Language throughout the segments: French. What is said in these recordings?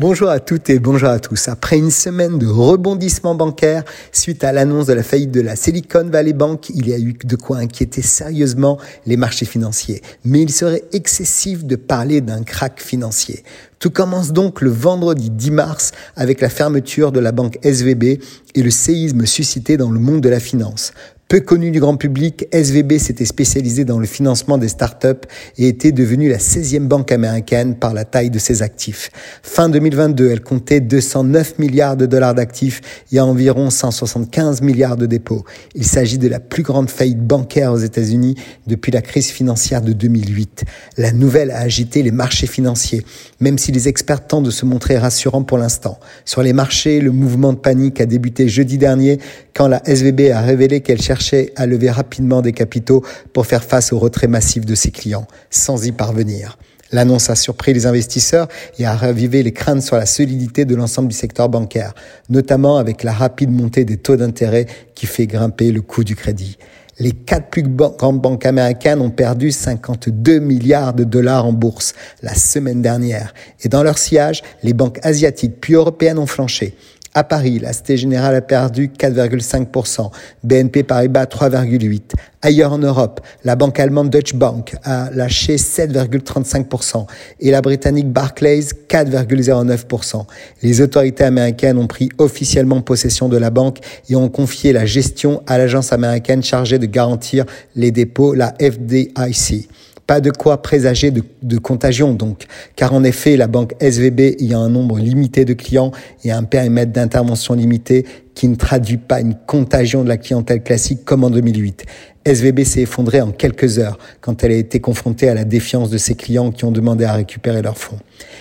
Bonjour à toutes et bonjour à tous. Après une semaine de rebondissement bancaire suite à l'annonce de la faillite de la Silicon Valley Bank, il y a eu de quoi inquiéter sérieusement les marchés financiers. Mais il serait excessif de parler d'un crack financier. Tout commence donc le vendredi 10 mars avec la fermeture de la banque SVB et le séisme suscité dans le monde de la finance. Peu connu du grand public, SVB s'était spécialisé dans le financement des startups et était devenue la 16e banque américaine par la taille de ses actifs. Fin 2022, elle comptait 209 milliards de dollars d'actifs et environ 175 milliards de dépôts. Il s'agit de la plus grande faillite bancaire aux États-Unis depuis la crise financière de 2008. La nouvelle a agité les marchés financiers, même si les experts tentent de se montrer rassurants pour l'instant. Sur les marchés, le mouvement de panique a débuté jeudi dernier quand la SVB a révélé qu'elle cherchait à lever rapidement des capitaux pour faire face au retrait massif de ses clients, sans y parvenir. L'annonce a surpris les investisseurs et a ravivé les craintes sur la solidité de l'ensemble du secteur bancaire, notamment avec la rapide montée des taux d'intérêt qui fait grimper le coût du crédit. Les quatre plus grandes banques américaines ont perdu 52 milliards de dollars en bourse la semaine dernière. Et dans leur sillage, les banques asiatiques puis européennes ont flanché. À Paris, la Cité Générale a perdu 4,5%, BNP Paribas 3,8%. Ailleurs en Europe, la banque allemande Deutsche Bank a lâché 7,35% et la britannique Barclays 4,09%. Les autorités américaines ont pris officiellement possession de la banque et ont confié la gestion à l'agence américaine chargée de garantir les dépôts, la FDIC. Pas de quoi présager de, contagion donc, car en effet, la banque SVB ayant un nombre limité de clients et un périmètre d'intervention limité qui ne traduit pas une contagion de la clientèle classique comme en 2008. SVB s'est effondrée en quelques heures quand elle a été confrontée à la défiance de ses clients qui ont demandé à récupérer leurs fonds.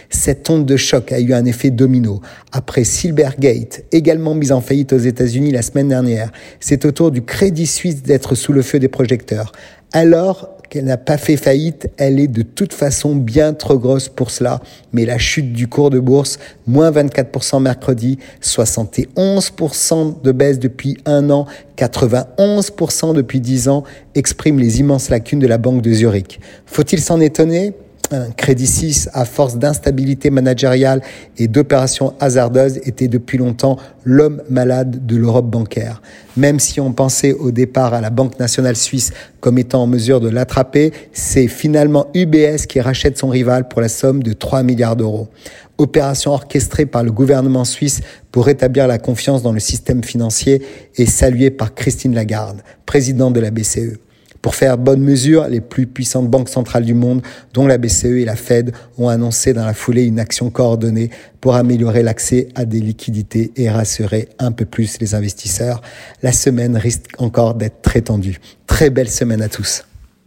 Cette onde de choc a eu un effet domino. Après Silvergate, également mise en faillite aux États-Unis la semaine dernière, c'est au tour du Crédit Suisse d'être sous le feu des projecteurs. Alors qu'elle n'a pas fait faillite, elle est de toute façon bien trop grosse pour cela. Mais la chute du cours de bourse, moins 24% mercredi, 71% de baisse depuis un an, 91% depuis 10 ans, exprime les immenses lacunes de la Banque de Zurich. Faut-il s'en étonner? Crédit 6, à force d'instabilité managériale et d'opérations hasardeuses, était depuis longtemps l'homme malade de l'Europe bancaire. Même si on pensait au départ à la Banque nationale suisse comme étant en mesure de l'attraper, c'est finalement UBS qui rachète son rival pour la somme de 3 milliards d'euros. Opération orchestrée par le gouvernement suisse pour rétablir la confiance dans le système financier et saluée par Christine Lagarde, présidente de la BCE. Pour faire bonne mesure, les plus puissantes banques centrales du monde, dont la BCE et la Fed, ont annoncé dans la foulée une action coordonnée pour améliorer l'accès à des liquidités et rassurer un peu plus les investisseurs. La semaine risque encore d'être très tendue. Très belle semaine à tous.